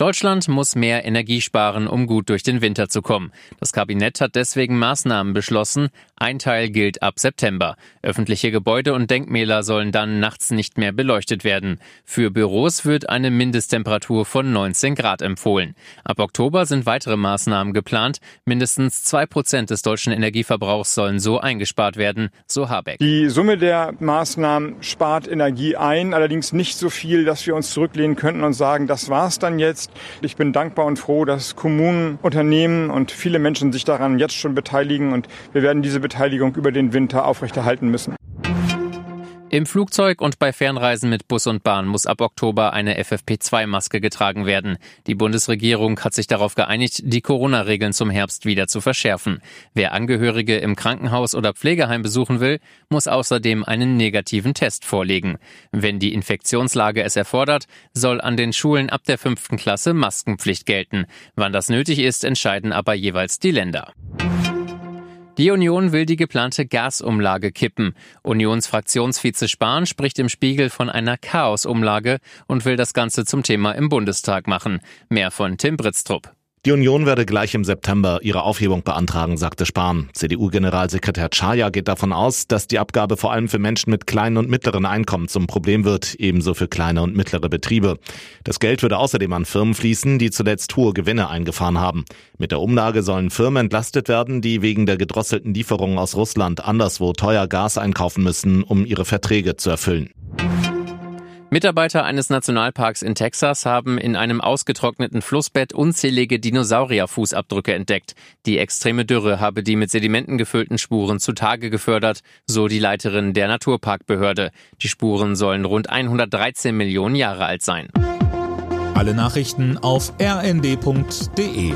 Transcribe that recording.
Deutschland muss mehr Energie sparen, um gut durch den Winter zu kommen. Das Kabinett hat deswegen Maßnahmen beschlossen. Ein Teil gilt ab September. Öffentliche Gebäude und Denkmäler sollen dann nachts nicht mehr beleuchtet werden. Für Büros wird eine Mindesttemperatur von 19 Grad empfohlen. Ab Oktober sind weitere Maßnahmen geplant. Mindestens zwei Prozent des deutschen Energieverbrauchs sollen so eingespart werden, so Habeck. Die Summe der Maßnahmen spart Energie ein, allerdings nicht so viel, dass wir uns zurücklehnen könnten und sagen, das war's dann jetzt. Ich bin dankbar und froh, dass Kommunen, Unternehmen und viele Menschen sich daran jetzt schon beteiligen und wir werden diese Beteiligung über den Winter aufrechterhalten müssen. Im Flugzeug und bei Fernreisen mit Bus und Bahn muss ab Oktober eine FFP2-Maske getragen werden. Die Bundesregierung hat sich darauf geeinigt, die Corona-Regeln zum Herbst wieder zu verschärfen. Wer Angehörige im Krankenhaus oder Pflegeheim besuchen will, muss außerdem einen negativen Test vorlegen. Wenn die Infektionslage es erfordert, soll an den Schulen ab der fünften Klasse Maskenpflicht gelten. Wann das nötig ist, entscheiden aber jeweils die Länder. Die Union will die geplante Gasumlage kippen. Unionsfraktionsvize Spahn spricht im Spiegel von einer Chaosumlage und will das Ganze zum Thema im Bundestag machen. Mehr von Tim Britztrup. Die Union werde gleich im September ihre Aufhebung beantragen, sagte Spahn. CDU-Generalsekretär Chaya geht davon aus, dass die Abgabe vor allem für Menschen mit kleinen und mittleren Einkommen zum Problem wird, ebenso für kleine und mittlere Betriebe. Das Geld würde außerdem an Firmen fließen, die zuletzt hohe Gewinne eingefahren haben. Mit der Umlage sollen Firmen entlastet werden, die wegen der gedrosselten Lieferungen aus Russland anderswo teuer Gas einkaufen müssen, um ihre Verträge zu erfüllen. Mitarbeiter eines Nationalparks in Texas haben in einem ausgetrockneten Flussbett unzählige Dinosaurierfußabdrücke entdeckt. Die extreme Dürre habe die mit Sedimenten gefüllten Spuren zutage gefördert, so die Leiterin der Naturparkbehörde. Die Spuren sollen rund 113 Millionen Jahre alt sein. Alle Nachrichten auf rnd.de